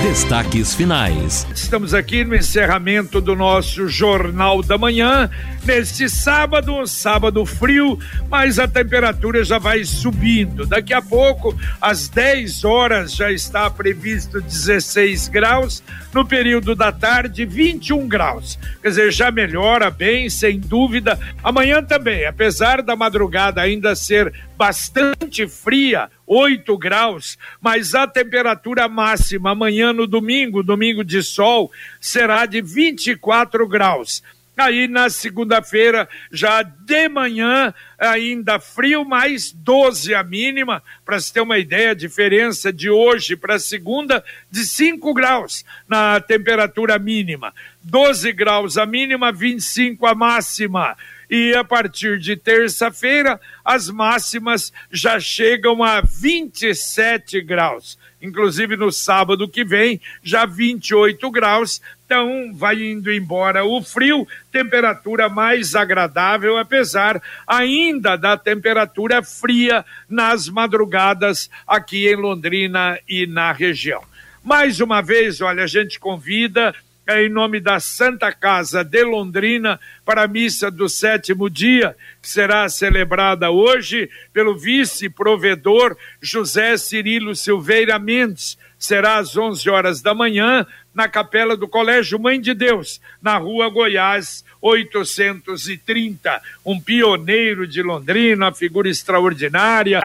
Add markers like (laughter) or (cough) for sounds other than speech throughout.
Destaques finais. Estamos aqui no encerramento do nosso Jornal da Manhã. Neste sábado, sábado frio, mas a temperatura já vai subindo. Daqui a pouco, às 10 horas, já está previsto 16 graus. No período da tarde, 21 graus. Quer dizer, já melhora bem, sem dúvida. Amanhã também, apesar da madrugada ainda ser bastante fria, 8 graus, mas a temperatura máxima amanhã no domingo, domingo de sol, será de 24 graus. Aí na segunda-feira, já de manhã, ainda frio, mais 12 a mínima. Para se ter uma ideia, a diferença de hoje para segunda, de 5 graus na temperatura mínima. 12 graus a mínima, 25 a máxima e a partir de terça-feira as máximas já chegam a 27 graus. Inclusive no sábado que vem, já 28 graus. Então vai indo embora o frio, temperatura mais agradável, apesar ainda da temperatura fria nas madrugadas aqui em Londrina e na região. Mais uma vez, olha, a gente convida em nome da Santa Casa de Londrina para a missa do sétimo dia, que será celebrada hoje pelo vice-provedor José Cirilo Silveira Mendes. Será às 11 horas da manhã na capela do Colégio Mãe de Deus, na rua Goiás 830. Um pioneiro de Londrina, uma figura extraordinária,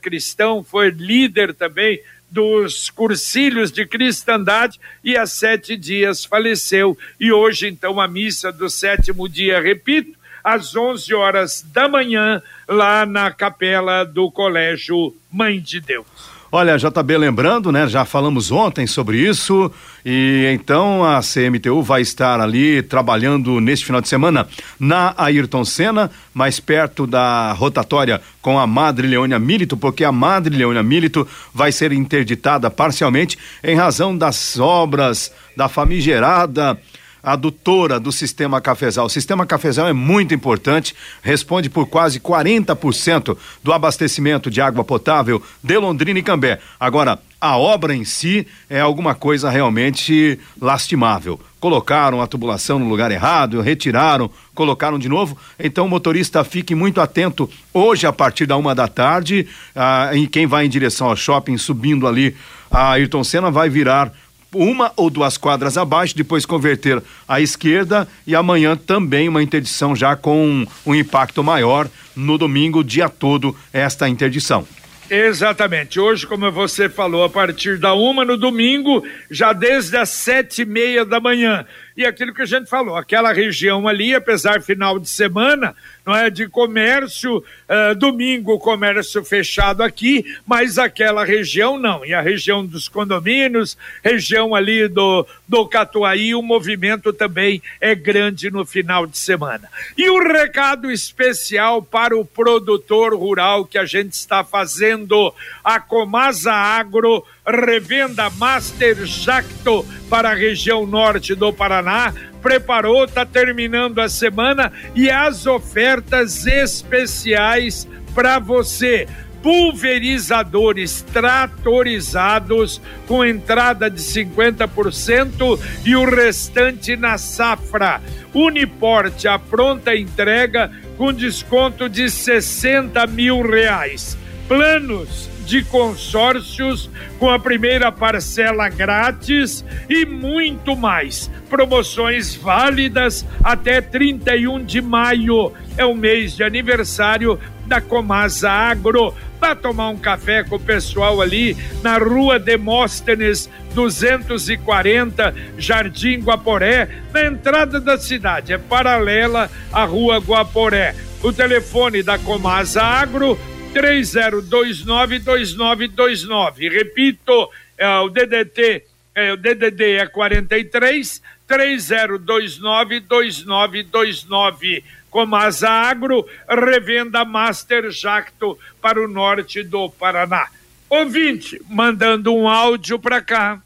cristão, foi líder também dos cursilhos de cristandade e há sete dias faleceu. E hoje, então, a missa do sétimo dia, repito, às 11 horas da manhã, lá na capela do Colégio Mãe de Deus. Olha, JB, lembrando, né? Já falamos ontem sobre isso e então a CMTU vai estar ali trabalhando neste final de semana na Ayrton Senna, mais perto da rotatória com a Madre Leônia Milito, porque a Madre Leônia Milito vai ser interditada parcialmente em razão das obras da famigerada adutora do sistema cafezal. O sistema cafezal é muito importante, responde por quase 40% do abastecimento de água potável de Londrina e Cambé. Agora, a obra em si é alguma coisa realmente lastimável. Colocaram a tubulação no lugar errado, retiraram, colocaram de novo. Então, o motorista fique muito atento hoje, a partir da uma da tarde, ah, em quem vai em direção ao shopping, subindo ali a Ayrton Senna, vai virar uma ou duas quadras abaixo, depois converter à esquerda e amanhã também uma interdição já com um impacto maior no domingo, dia todo, esta interdição. Exatamente. Hoje, como você falou, a partir da uma no domingo, já desde as sete e meia da manhã e aquilo que a gente falou, aquela região ali, apesar final de semana, não é de comércio, uh, domingo comércio fechado aqui, mas aquela região não. E a região dos condomínios, região ali do, do Catuaí, o movimento também é grande no final de semana. E um recado especial para o produtor rural que a gente está fazendo, a Comasa Agro revenda Master Jacto para a região norte do Paraná. Preparou, está terminando a semana e as ofertas especiais para você pulverizadores tratorizados com entrada de 50% e o restante na safra. Uniporte a pronta entrega com desconto de 60 mil reais. Planos de consórcios com a primeira parcela grátis e muito mais. Promoções válidas até 31 de maio. É o mês de aniversário da Comasa Agro. Vá tomar um café com o pessoal ali na rua Demóstenes 240, Jardim Guaporé, na entrada da cidade. É paralela à rua Guaporé. O telefone da Comasa Agro 30292929. Repito, é, o DDT, é, o DDD é 43 30292929. Comasa Agro, revenda Master Jacto para o norte do Paraná. Ouvinte, mandando um áudio para cá.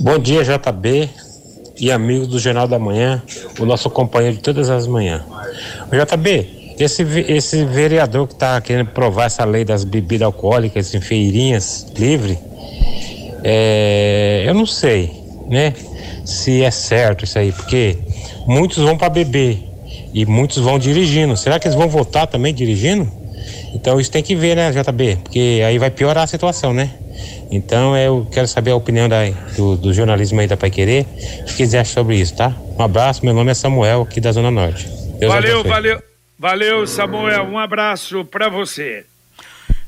Bom dia, JB e amigos do Jornal da Manhã, o nosso companheiro de todas as manhãs. JB, Esse, esse vereador que está querendo provar essa lei das bebidas alcoólicas em feirinhas livre, é, eu não sei, né? Se é certo isso aí, porque muitos vão para beber e muitos vão dirigindo. Será que eles vão votar também dirigindo? Então isso tem que ver, né, JB? Porque aí vai piorar a situação, né? Então eu quero saber a opinião da, do, do jornalismo aí da Pai Querer. O que quiser sobre isso, tá? Um abraço, meu nome é Samuel, aqui da Zona Norte. Deus valeu, valeu, valeu, Samuel. Um abraço para você.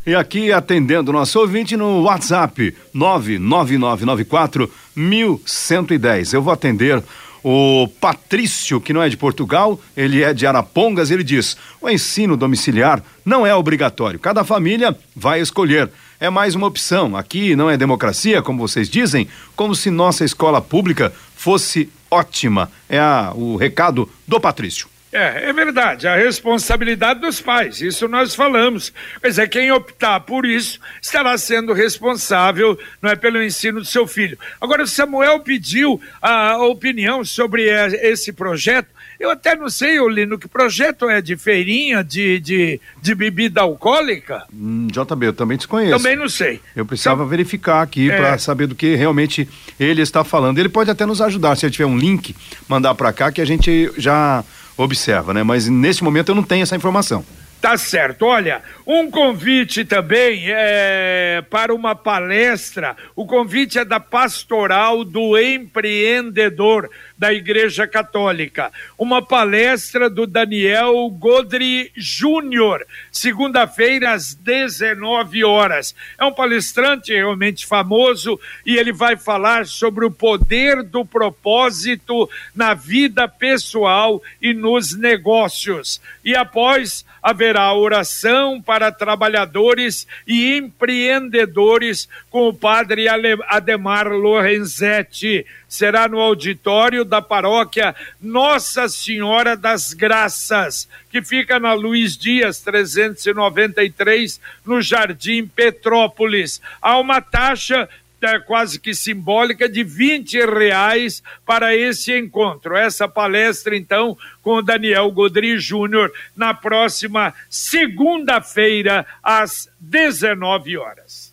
E aqui atendendo nosso ouvinte no WhatsApp 99994 1110. Eu vou atender o Patrício, que não é de Portugal, ele é de Arapongas, ele diz: o ensino domiciliar não é obrigatório, cada família vai escolher. É mais uma opção. Aqui não é democracia, como vocês dizem, como se nossa escola pública fosse ótima. É a, o recado do Patrício. É, é verdade, a responsabilidade dos pais, isso nós falamos. Mas é quem optar por isso estará sendo responsável, não é, pelo ensino do seu filho. Agora, o Samuel pediu a opinião sobre esse projeto. Eu até não sei, Olino, que projeto é de feirinha de, de, de bebida alcoólica? Hum, JB, eu também desconheço. Também não sei. Eu precisava então, verificar aqui é... para saber do que realmente ele está falando. Ele pode até nos ajudar, se ele tiver um link, mandar para cá que a gente já observa, né? Mas nesse momento eu não tenho essa informação. Tá certo. Olha, um convite também é para uma palestra. O convite é da Pastoral do Empreendedor da Igreja Católica. Uma palestra do Daniel Godri Júnior, segunda-feira às 19 horas. É um palestrante realmente famoso e ele vai falar sobre o poder do propósito na vida pessoal e nos negócios. E após haverá oração para trabalhadores e empreendedores com o padre Ademar Lorenzetti. Será no auditório da paróquia Nossa Senhora das Graças, que fica na Luiz Dias 393, no Jardim Petrópolis. Há uma taxa é quase que simbólica de 20 reais para esse encontro. Essa palestra, então, com o Daniel Godri Júnior, na próxima segunda-feira, às 19 horas.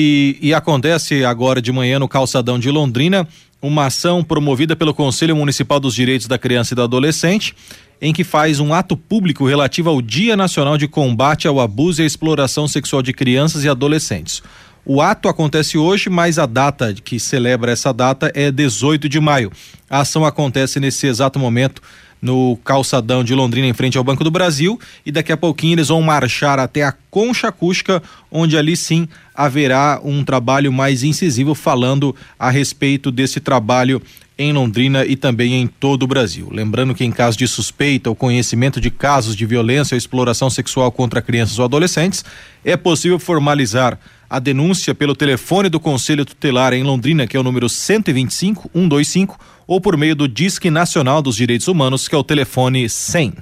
E, e, acontece agora de manhã no calçadão de Londrina uma ação promovida pelo Conselho Municipal dos Direitos da Criança e do Adolescente, em que faz um ato público relativo ao Dia Nacional de Combate ao Abuso e à Exploração Sexual de Crianças e Adolescentes. O ato acontece hoje, mas a data que celebra essa data é 18 de maio. A ação acontece nesse exato momento no calçadão de Londrina, em frente ao Banco do Brasil, e daqui a pouquinho eles vão marchar até a Concha Acústica, onde ali sim haverá um trabalho mais incisivo falando a respeito desse trabalho em Londrina e também em todo o Brasil. Lembrando que em caso de suspeita ou conhecimento de casos de violência ou exploração sexual contra crianças ou adolescentes, é possível formalizar a denúncia pelo telefone do Conselho Tutelar em Londrina, que é o número 125 125, ou por meio do Disque Nacional dos Direitos Humanos, que é o telefone 100.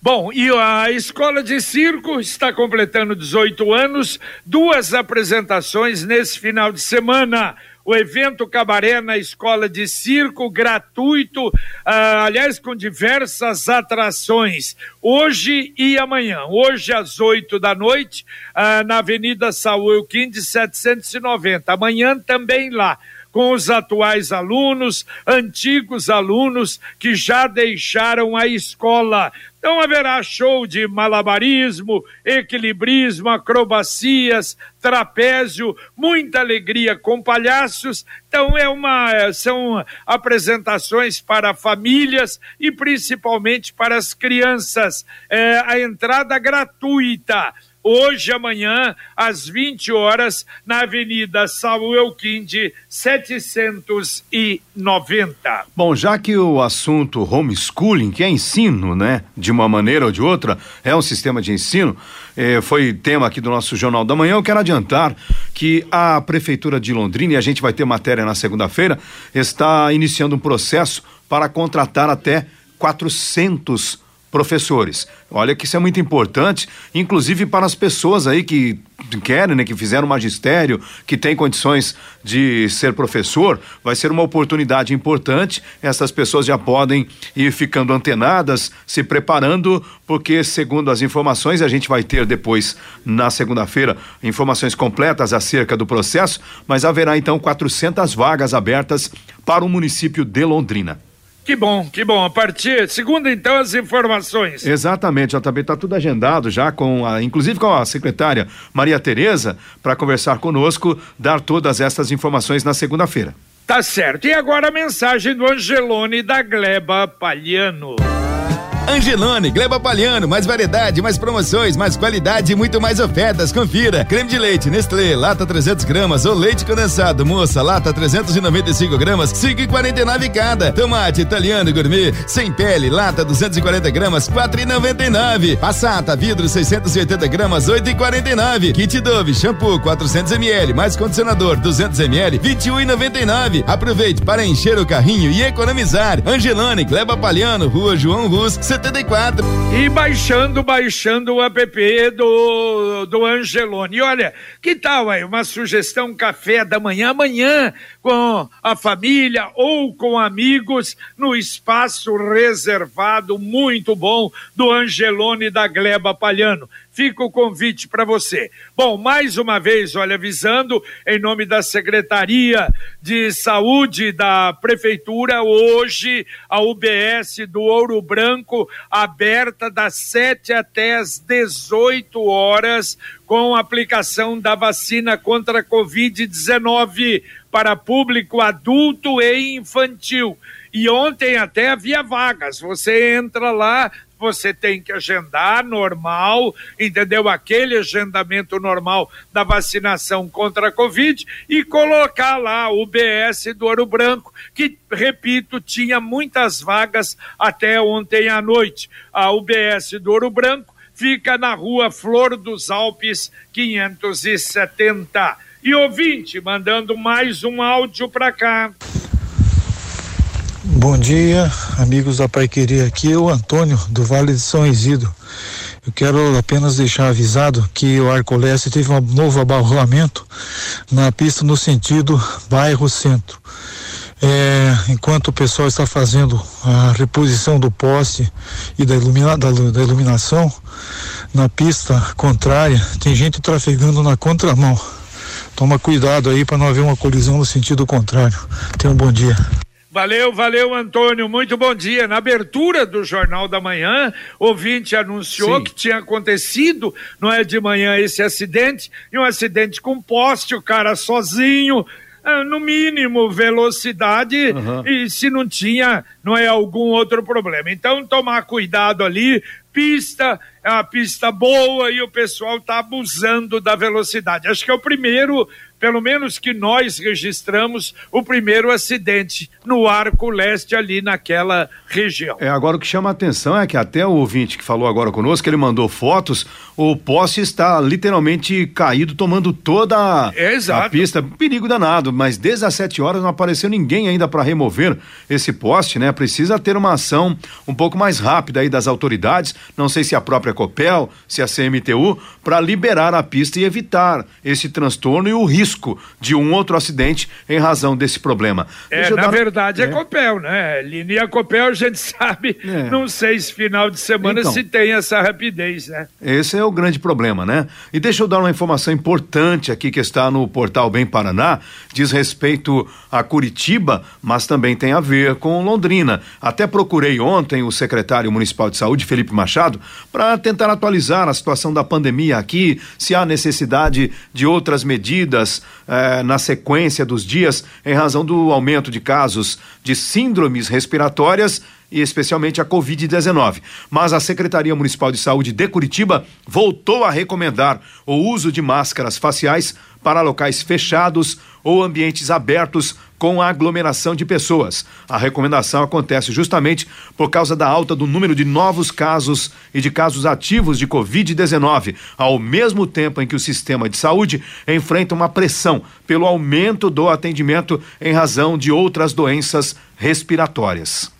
Bom, e a Escola de Circo está completando 18 anos, duas apresentações nesse final de semana o evento Cabaré na Escola de Circo, gratuito, ah, aliás, com diversas atrações, hoje e amanhã. Hoje às 8 da noite, ah, na Avenida Saúl Quinde 790. Amanhã também lá com os atuais alunos, antigos alunos que já deixaram a escola. Então haverá show de malabarismo, equilibrismo, acrobacias, trapézio, muita alegria com palhaços. Então é uma são apresentações para famílias e principalmente para as crianças. É, a entrada gratuita hoje, amanhã, às 20 horas, na Avenida Samuel Quinde, 790. Bom, já que o assunto homeschooling, que é ensino, né, de uma maneira ou de outra, é um sistema de ensino, eh, foi tema aqui do nosso Jornal da Manhã, eu quero adiantar que a Prefeitura de Londrina, e a gente vai ter matéria na segunda-feira, está iniciando um processo para contratar até 400 professores. Olha que isso é muito importante, inclusive para as pessoas aí que querem, né, que fizeram magistério, que têm condições de ser professor, vai ser uma oportunidade importante. Essas pessoas já podem ir ficando antenadas, se preparando, porque segundo as informações, a gente vai ter depois na segunda-feira informações completas acerca do processo, mas haverá então 400 vagas abertas para o município de Londrina. Que bom, que bom. A partir, segunda então, as informações. Exatamente, já também está tudo agendado já com a, inclusive com a secretária Maria Tereza, para conversar conosco, dar todas essas informações na segunda-feira. Tá certo. E agora a mensagem do Angelone da Gleba Palhano. Angelone, Gleba Palhano, mais variedade, mais promoções, mais qualidade e muito mais ofertas. Confira. Creme de leite Nestlé, lata 300 gramas ou leite condensado, moça, lata 395 gramas, 5,49 cada. Tomate italiano gourmet, sem pele, lata 240 gramas, 4,99. Passata, vidro 680 gramas, 8,49. Kit Dove, shampoo 400 ml, mais condicionador 200 ml, 21,99. Aproveite para encher o carrinho e economizar. Angelone, Gleba Palhano, Rua João Rus, 74. E baixando, baixando o app do, do Angelone. E olha, que tal aí uma sugestão café da manhã, amanhã com a família ou com amigos no espaço reservado muito bom do Angelone da Gleba Palhano fica o convite para você. Bom, mais uma vez, olha, avisando em nome da Secretaria de Saúde da Prefeitura, hoje a UBS do Ouro Branco aberta das 7 até as 18 horas com aplicação da vacina contra a Covid-19 para público adulto e infantil. E ontem até havia vagas. Você entra lá, você tem que agendar normal, entendeu? Aquele agendamento normal da vacinação contra a Covid e colocar lá o BS do Ouro Branco, que, repito, tinha muitas vagas até ontem à noite. A UBS do Ouro Branco fica na rua Flor dos Alpes, 570. E ouvinte, mandando mais um áudio para cá. Bom dia, amigos da Paiqueria. Aqui é o Antônio, do Vale de São Isidro. Eu quero apenas deixar avisado que o Arcoleste teve um novo abarroamento na pista no sentido bairro-centro. É, enquanto o pessoal está fazendo a reposição do poste e da, ilumina, da, da iluminação, na pista contrária, tem gente trafegando na contramão. Toma cuidado aí para não haver uma colisão no sentido contrário. Tenha um bom dia. Valeu, valeu, Antônio. Muito bom dia. Na abertura do Jornal da Manhã, ouvinte anunciou Sim. que tinha acontecido, não é de manhã, esse acidente, e um acidente com poste, o cara sozinho, ah, no mínimo velocidade, uhum. e se não tinha, não é algum outro problema. Então, tomar cuidado ali, pista, é uma pista boa e o pessoal está abusando da velocidade. Acho que é o primeiro pelo menos que nós registramos o primeiro acidente no arco leste ali naquela região. É, agora o que chama a atenção é que até o ouvinte que falou agora conosco, ele mandou fotos, o poste está literalmente caído, tomando toda é, a pista, perigo danado, mas desde as 7 horas não apareceu ninguém ainda para remover esse poste, né? Precisa ter uma ação um pouco mais rápida aí das autoridades, não sei se a própria Copel, se a CMTU, para liberar a pista e evitar esse transtorno e o risco risco de um outro acidente em razão desse problema. É, na dar... verdade é. é Copel, né? Linha Copel a gente (laughs) sabe, é. não sei se final de semana então, se tem essa rapidez, né? Esse é o grande problema, né? E deixa eu dar uma informação importante aqui que está no portal Bem Paraná, diz respeito a Curitiba, mas também tem a ver com Londrina. Até procurei ontem o secretário municipal de saúde, Felipe Machado, para tentar atualizar a situação da pandemia aqui, se há necessidade de outras medidas eh, na sequência dos dias em razão do aumento de casos de síndromes respiratórias e especialmente a Covid-19. Mas a Secretaria Municipal de Saúde de Curitiba voltou a recomendar o uso de máscaras faciais para locais fechados ou ambientes abertos com aglomeração de pessoas. A recomendação acontece justamente por causa da alta do número de novos casos e de casos ativos de Covid-19, ao mesmo tempo em que o sistema de saúde enfrenta uma pressão pelo aumento do atendimento em razão de outras doenças respiratórias.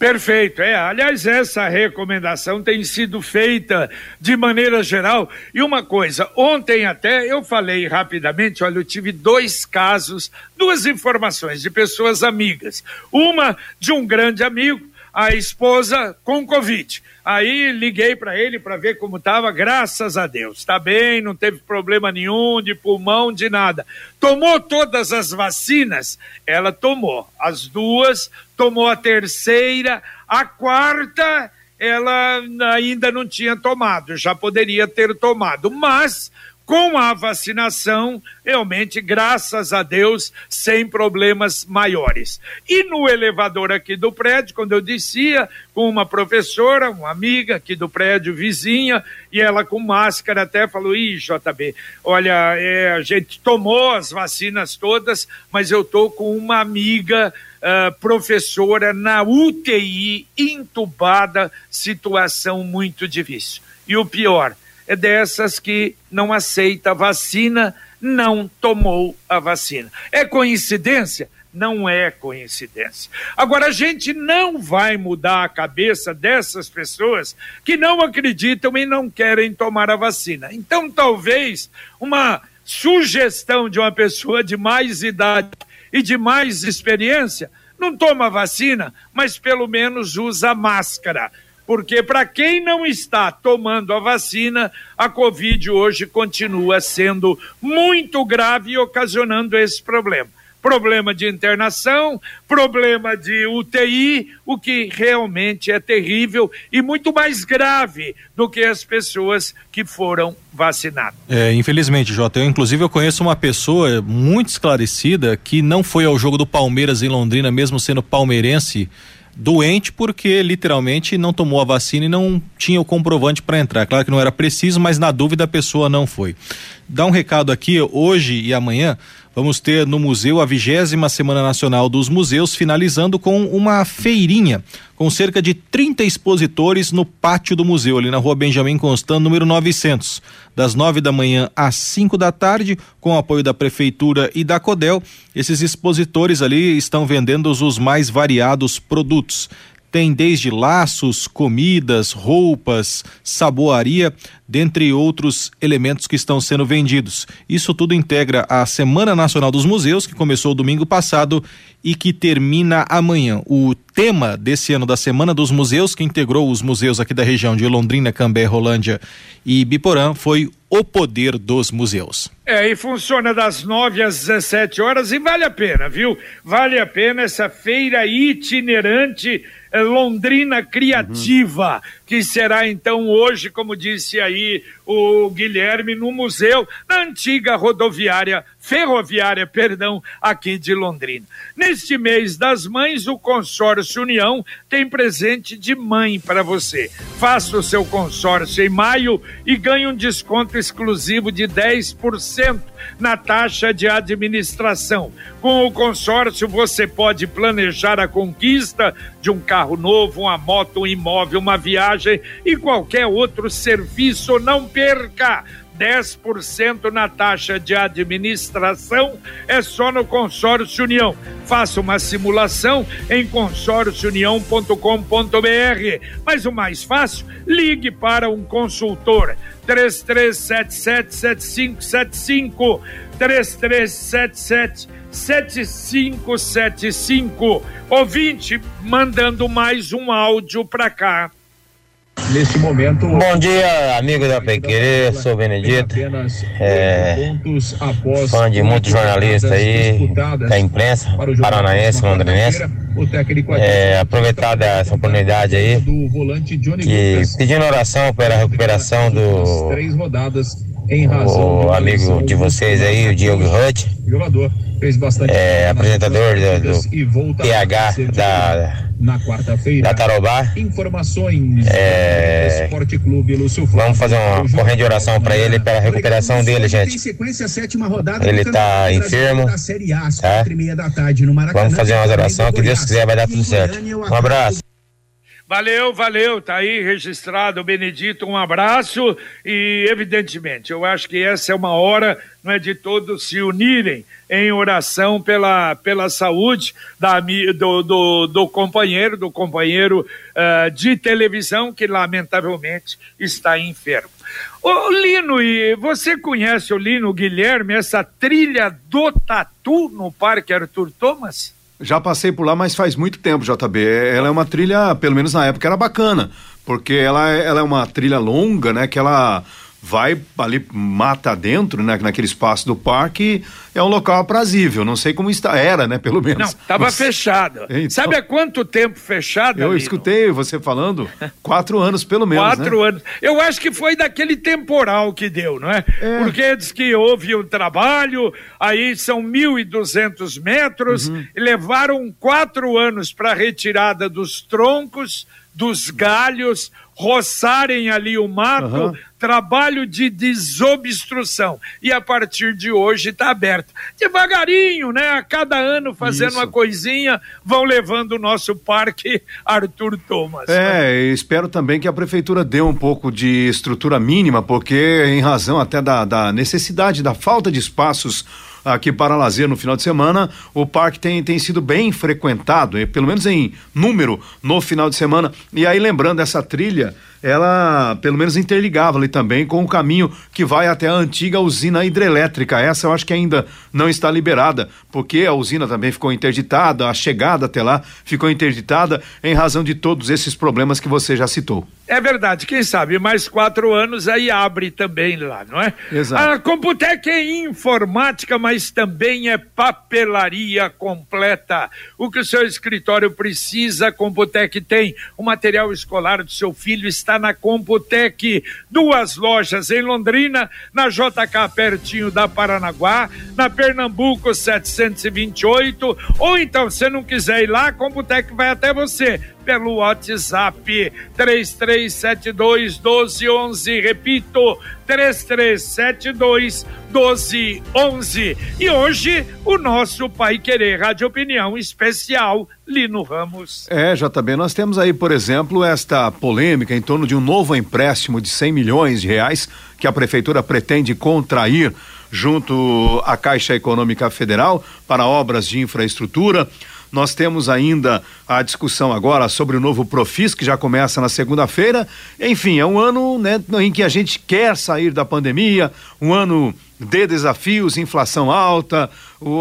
Perfeito. É, aliás, essa recomendação tem sido feita de maneira geral. E uma coisa, ontem até eu falei rapidamente, olha, eu tive dois casos, duas informações de pessoas amigas. Uma de um grande amigo, a esposa com Covid. Aí liguei para ele para ver como estava, graças a Deus. Está bem, não teve problema nenhum de pulmão, de nada. Tomou todas as vacinas? Ela tomou. As duas, tomou a terceira, a quarta ela ainda não tinha tomado, já poderia ter tomado, mas com a vacinação, realmente, graças a Deus, sem problemas maiores. E no elevador aqui do prédio, quando eu descia com uma professora, uma amiga aqui do prédio, vizinha, e ela com máscara até falou: Ih, JB, olha, é, a gente tomou as vacinas todas, mas eu tô com uma amiga. Uh, professora na UTI, entubada, situação muito difícil. E o pior, dessas que não aceita vacina, não tomou a vacina. É coincidência? Não é coincidência. Agora, a gente não vai mudar a cabeça dessas pessoas que não acreditam e não querem tomar a vacina. Então, talvez uma sugestão de uma pessoa de mais idade e de mais experiência não toma vacina, mas pelo menos usa máscara porque para quem não está tomando a vacina, a Covid hoje continua sendo muito grave e ocasionando esse problema. Problema de internação, problema de UTI, o que realmente é terrível e muito mais grave do que as pessoas que foram vacinadas. É, infelizmente, Jota, eu inclusive eu conheço uma pessoa muito esclarecida que não foi ao jogo do Palmeiras em Londrina, mesmo sendo palmeirense doente porque literalmente não tomou a vacina e não tinha o comprovante para entrar. Claro que não era preciso, mas na dúvida a pessoa não foi. Dá um recado aqui, hoje e amanhã vamos ter no museu a vigésima Semana Nacional dos Museus, finalizando com uma feirinha com cerca de 30 expositores no pátio do museu, ali na rua Benjamin Constant, número 900, das 9 da manhã às 5 da tarde, com apoio da Prefeitura e da Codel. Esses expositores ali estão vendendo os mais variados produtos tem desde laços, comidas, roupas, saboaria, dentre outros elementos que estão sendo vendidos. Isso tudo integra a Semana Nacional dos Museus, que começou domingo passado e que termina amanhã. O tema desse ano da Semana dos Museus, que integrou os museus aqui da região de Londrina, Cambé, Rolândia e Biporã, foi o poder dos museus. É, e funciona das 9 às 17 horas e vale a pena, viu? Vale a pena essa feira itinerante Londrina Criativa, uhum. Que será então hoje, como disse aí o Guilherme, no museu da antiga rodoviária, ferroviária, perdão, aqui de Londrina. Neste mês das mães, o consórcio União tem presente de mãe para você. Faça o seu consórcio em maio e ganhe um desconto exclusivo de 10% na taxa de administração. Com o consórcio, você pode planejar a conquista de um carro novo, uma moto, um imóvel, uma viagem e qualquer outro serviço. Não perca! 10% na taxa de administração é só no Consórcio União. Faça uma simulação em consórciounião.com.br. Mas o mais fácil, ligue para um consultor. 33777575 3377 7575 ouvinte mandando mais um áudio para cá neste momento. Bom dia, amigo da Pequerê, sou Benedito. É, fã de muitos jornalistas aí, da imprensa paranaense, londrinense. É, aproveitar dessa oportunidade aí, que pedindo oração pela recuperação do o amigo de vocês aí, o Diogo Hutt, é, apresentador do, do TH da na quarta-feira. Da Tarobá. Informações é... Esporte Clube Lúcio Vamos fazer uma corrente de oração para ele pela recuperação dele, gente. sequência, sétima rodada ele está enfermo. Tá? Vamos fazer uma oração que Deus quiser vai dar tudo certo. Um abraço. Valeu, valeu, tá aí registrado, Benedito, um abraço e evidentemente, eu acho que essa é uma hora, não é de todos se unirem em oração pela, pela saúde da, do, do, do companheiro, do companheiro uh, de televisão que lamentavelmente está enfermo. Ô Lino, e você conhece o Lino Guilherme, essa trilha do Tatu no Parque Arthur Thomas? Já passei por lá, mas faz muito tempo, JB. Ela é uma trilha, pelo menos na época, era bacana, porque ela, é, ela é uma trilha longa, né? Que ela vai ali mata dentro, né, naquele espaço do parque, é um local aprazível. Não sei como está, era, né, pelo menos. Não, estava Mas... fechado. Então... Sabe há quanto tempo fechado? Eu escutei você falando, (laughs) quatro anos pelo menos. Quatro né? anos. Eu acho que foi daquele temporal que deu, não é? é. Porque diz que houve um trabalho, aí são 1.200 metros, uhum. levaram quatro anos para retirada dos troncos, dos galhos, roçarem ali o mato, uhum. trabalho de desobstrução. E a partir de hoje está aberto. Devagarinho, né? A cada ano fazendo Isso. uma coisinha, vão levando o nosso parque (laughs) Arthur Thomas. É, né? espero também que a prefeitura dê um pouco de estrutura mínima, porque em razão até da, da necessidade, da falta de espaços aqui para lazer no final de semana, o parque tem, tem sido bem frequentado, pelo menos em número no final de semana. E aí, lembrando essa trilha, ela pelo menos interligava ali também com o caminho que vai até a antiga usina hidrelétrica. Essa eu acho que ainda não está liberada, porque a usina também ficou interditada, a chegada até lá ficou interditada em razão de todos esses problemas que você já citou. É verdade, quem sabe mais quatro anos aí abre também lá, não é? Exato. A Computec é informática, mas também é papelaria completa. O que o seu escritório precisa, a Computec tem. O material escolar do seu filho está na Computec. Duas lojas em Londrina, na JK pertinho da Paranaguá, na Pernambuco 728, ou então, se não quiser ir lá, a Computec vai até você pelo WhatsApp 3372 1211. Repito, 3372 1211. E hoje o nosso Pai Querer Rádio Opinião especial Lino Ramos. É, JB, nós temos aí, por exemplo, esta polêmica em torno de um novo empréstimo de 100 milhões de reais que a prefeitura pretende contrair junto à Caixa Econômica Federal para obras de infraestrutura. Nós temos ainda a discussão agora sobre o novo Profis, que já começa na segunda-feira. Enfim, é um ano né, em que a gente quer sair da pandemia, um ano de desafios, inflação alta,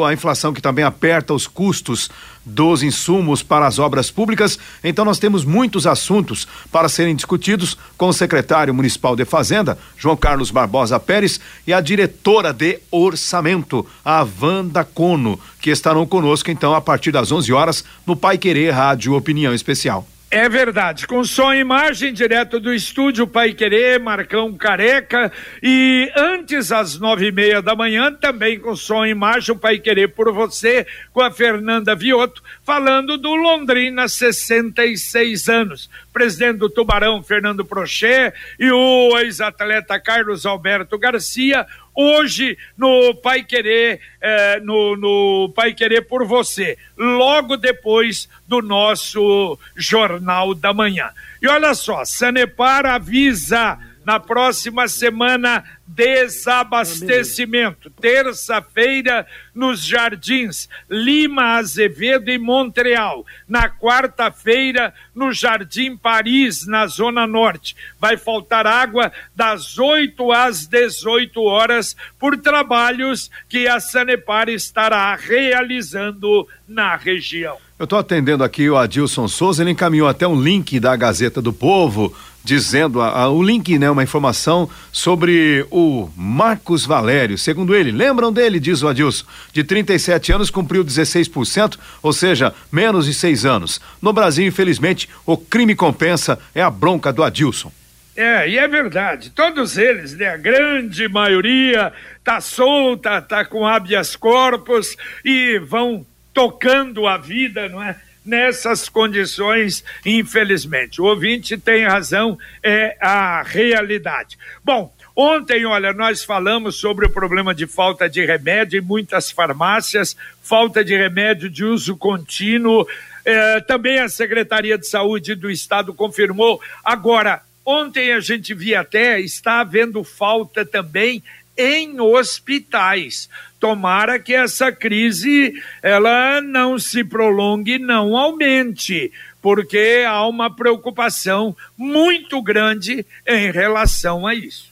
a inflação que também aperta os custos dos insumos para as obras públicas. Então nós temos muitos assuntos para serem discutidos com o secretário municipal de Fazenda, João Carlos Barbosa Pérez, e a diretora de orçamento, a Wanda Cono, que estarão conosco então a partir das 11 horas no Pai Querer Rádio Opinião Especial. É verdade, com som e imagem direto do estúdio Pai Querer, Marcão Careca. E antes às nove e meia da manhã também com som e imagem Pai Querer por você com a Fernanda Vioto falando do Londrina 66 anos, presidente do Tubarão Fernando Prochet e o ex-atleta Carlos Alberto Garcia hoje no Pai Querer, eh, no, no Pai Querer por você, logo depois do nosso Jornal da Manhã. E olha só, Sanepar avisa na próxima semana desabastecimento. Terça-feira nos Jardins, Lima, Azevedo e Montreal. Na quarta-feira no Jardim Paris, na Zona Norte. Vai faltar água das 8 às 18 horas por trabalhos que a Sanepar estará realizando na região. Eu estou atendendo aqui o Adilson Souza, ele encaminhou até um link da Gazeta do Povo dizendo a, a, o link, né, uma informação sobre o Marcos Valério. Segundo ele, lembram dele, diz o Adilson, de 37 anos cumpriu 16%, ou seja, menos de seis anos. No Brasil, infelizmente, o crime compensa é a bronca do Adilson. É, e é verdade, todos eles, né, a grande maioria tá solta, tá com habeas corpus e vão tocando a vida, não é? Nessas condições, infelizmente. O ouvinte tem razão, é a realidade. Bom, Ontem, olha, nós falamos sobre o problema de falta de remédio em muitas farmácias, falta de remédio de uso contínuo. É, também a Secretaria de Saúde do Estado confirmou. Agora, ontem a gente via até, está havendo falta também em hospitais. Tomara que essa crise ela não se prolongue, não aumente, porque há uma preocupação muito grande em relação a isso.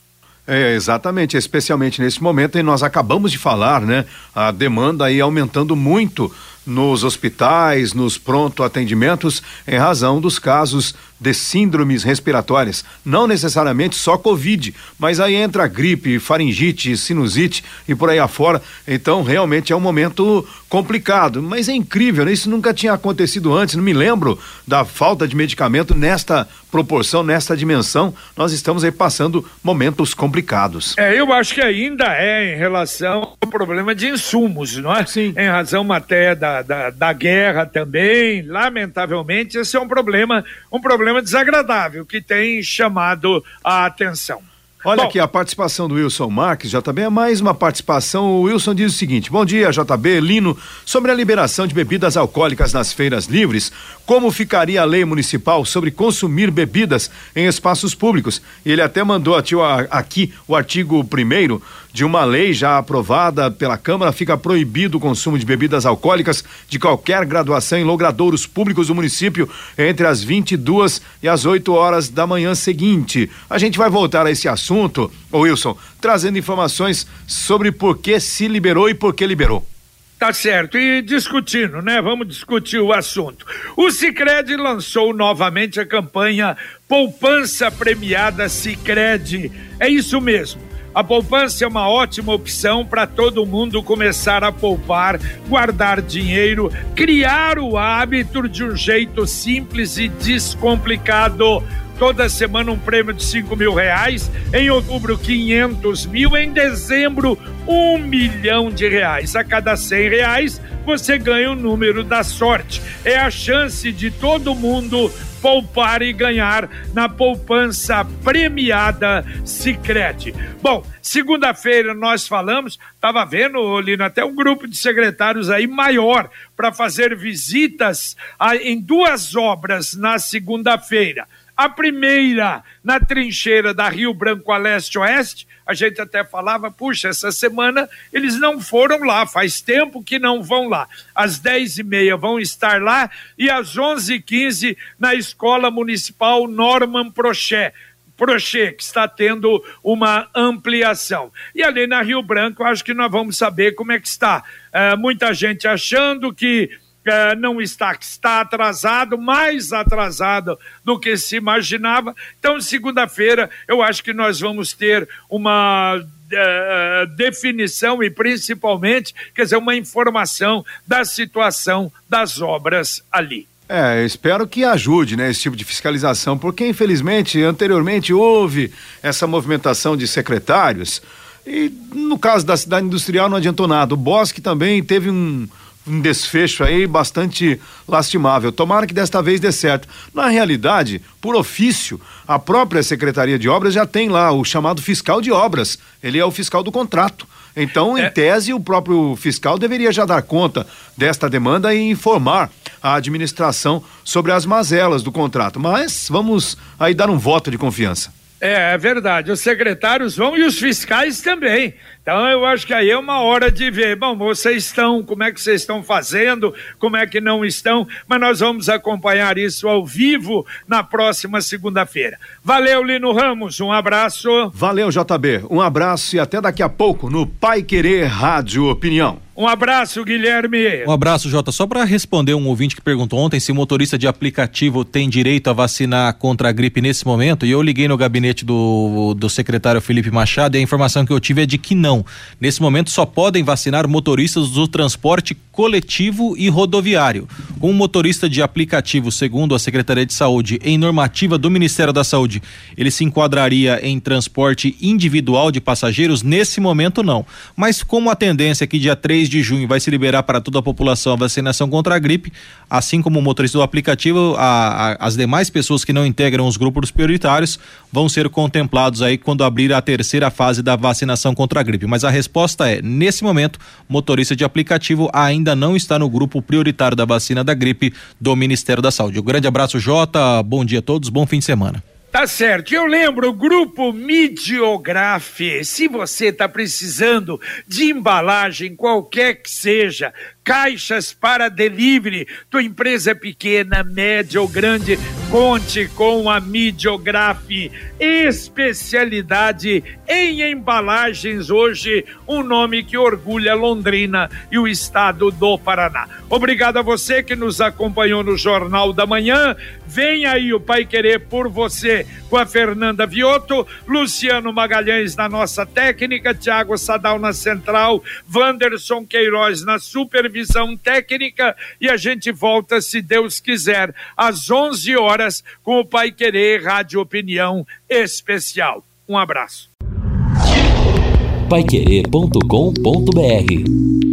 É, exatamente, especialmente nesse momento, e nós acabamos de falar, né? A demanda aí aumentando muito nos hospitais, nos pronto atendimentos, em razão dos casos de síndromes respiratórias, não necessariamente só Covid, mas aí entra gripe, faringite, sinusite e por aí afora. Então, realmente é um momento complicado, mas é incrível, né? Isso nunca tinha acontecido antes, não me lembro da falta de medicamento nesta proporção, nesta dimensão. Nós estamos aí passando momentos complicados. É, eu acho que ainda é em relação ao problema de insumos, não é? Sim. Em razão até da, da, da guerra também, lamentavelmente, esse é um problema, um problema desagradável que tem chamado a atenção. Olha Bom, aqui a participação do Wilson Marques, já também é mais uma participação. O Wilson diz o seguinte: Bom dia, JB, Lino. Sobre a liberação de bebidas alcoólicas nas feiras livres, como ficaria a lei municipal sobre consumir bebidas em espaços públicos? Ele até mandou aqui o artigo 1 de uma lei já aprovada pela Câmara, fica proibido o consumo de bebidas alcoólicas de qualquer graduação em logradouros públicos do município entre as 22 e as 8 horas da manhã seguinte. A gente vai voltar a esse assunto, Wilson, trazendo informações sobre por que se liberou e por que liberou. Tá certo. E discutindo, né? Vamos discutir o assunto. O Sicredi lançou novamente a campanha Poupança Premiada Sicredi. É isso mesmo. A poupança é uma ótima opção para todo mundo começar a poupar, guardar dinheiro, criar o hábito de um jeito simples e descomplicado toda semana um prêmio de 5 mil reais, em outubro 500 mil, em dezembro um milhão de reais. A cada 100 reais você ganha o número da sorte. É a chance de todo mundo poupar e ganhar na poupança premiada Sicredi. Bom, segunda-feira nós falamos, estava vendo, Lino, até um grupo de secretários aí maior para fazer visitas a, em duas obras na segunda-feira. A primeira, na trincheira da Rio Branco a leste-oeste, a gente até falava, puxa, essa semana eles não foram lá, faz tempo que não vão lá. Às dez e meia vão estar lá e às onze e quinze na Escola Municipal Norman Prochet. Prochet, que está tendo uma ampliação. E ali na Rio Branco, acho que nós vamos saber como é que está. É, muita gente achando que é, não está, está atrasado, mais atrasado do que se imaginava. Então, segunda-feira, eu acho que nós vamos ter uma é, definição e principalmente, quer dizer, uma informação da situação das obras ali. É, espero que ajude, né, esse tipo de fiscalização, porque infelizmente anteriormente houve essa movimentação de secretários e no caso da cidade industrial não adiantou nada. O Bosque também teve um, um desfecho aí bastante lastimável. Tomara que desta vez dê certo. Na realidade, por ofício, a própria Secretaria de Obras já tem lá o chamado fiscal de obras. Ele é o fiscal do contrato. Então, em é... tese, o próprio fiscal deveria já dar conta desta demanda e informar a administração sobre as mazelas do contrato. Mas vamos aí dar um voto de confiança. É, é verdade. Os secretários vão e os fiscais também. Então eu acho que aí é uma hora de ver, bom, vocês estão, como é que vocês estão fazendo, como é que não estão, mas nós vamos acompanhar isso ao vivo na próxima segunda-feira. Valeu, Lino Ramos, um abraço. Valeu, JB, um abraço e até daqui a pouco no Pai Querer Rádio Opinião. Um abraço, Guilherme. Um abraço, Jota. Só para responder um ouvinte que perguntou ontem se motorista de aplicativo tem direito a vacinar contra a gripe nesse momento, e eu liguei no gabinete do, do secretário Felipe Machado e a informação que eu tive é de que não. Nesse momento só podem vacinar motoristas do transporte coletivo e rodoviário. Um motorista de aplicativo, segundo a Secretaria de Saúde, em normativa do Ministério da Saúde, ele se enquadraria em transporte individual de passageiros, nesse momento não. Mas como a tendência é que dia 3 de junho vai se liberar para toda a população a vacinação contra a gripe, assim como o motorista do aplicativo, a, a, as demais pessoas que não integram os grupos prioritários vão ser contemplados aí quando abrir a terceira fase da vacinação contra a gripe. Mas a resposta é: nesse momento, motorista de aplicativo ainda não está no grupo prioritário da vacina da gripe do Ministério da Saúde. Um grande abraço, Jota. Bom dia a todos, bom fim de semana. Tá certo. Eu lembro grupo Midiograf. Se você tá precisando de embalagem, qualquer que seja, caixas para delivery. Tua empresa é pequena, média ou grande, conte com a Midiograf. Especialidade em embalagens hoje, um nome que orgulha Londrina e o estado do Paraná. Obrigado a você que nos acompanhou no Jornal da Manhã. Vem aí o Pai Querer por você com a Fernanda Vioto, Luciano Magalhães na nossa técnica, Tiago Sadal na central, Wanderson Queiroz na supervisão revisão técnica e a gente volta, se Deus quiser, às 11 horas com o Pai Querer Rádio Opinião Especial. Um abraço. Paiquerê.com.br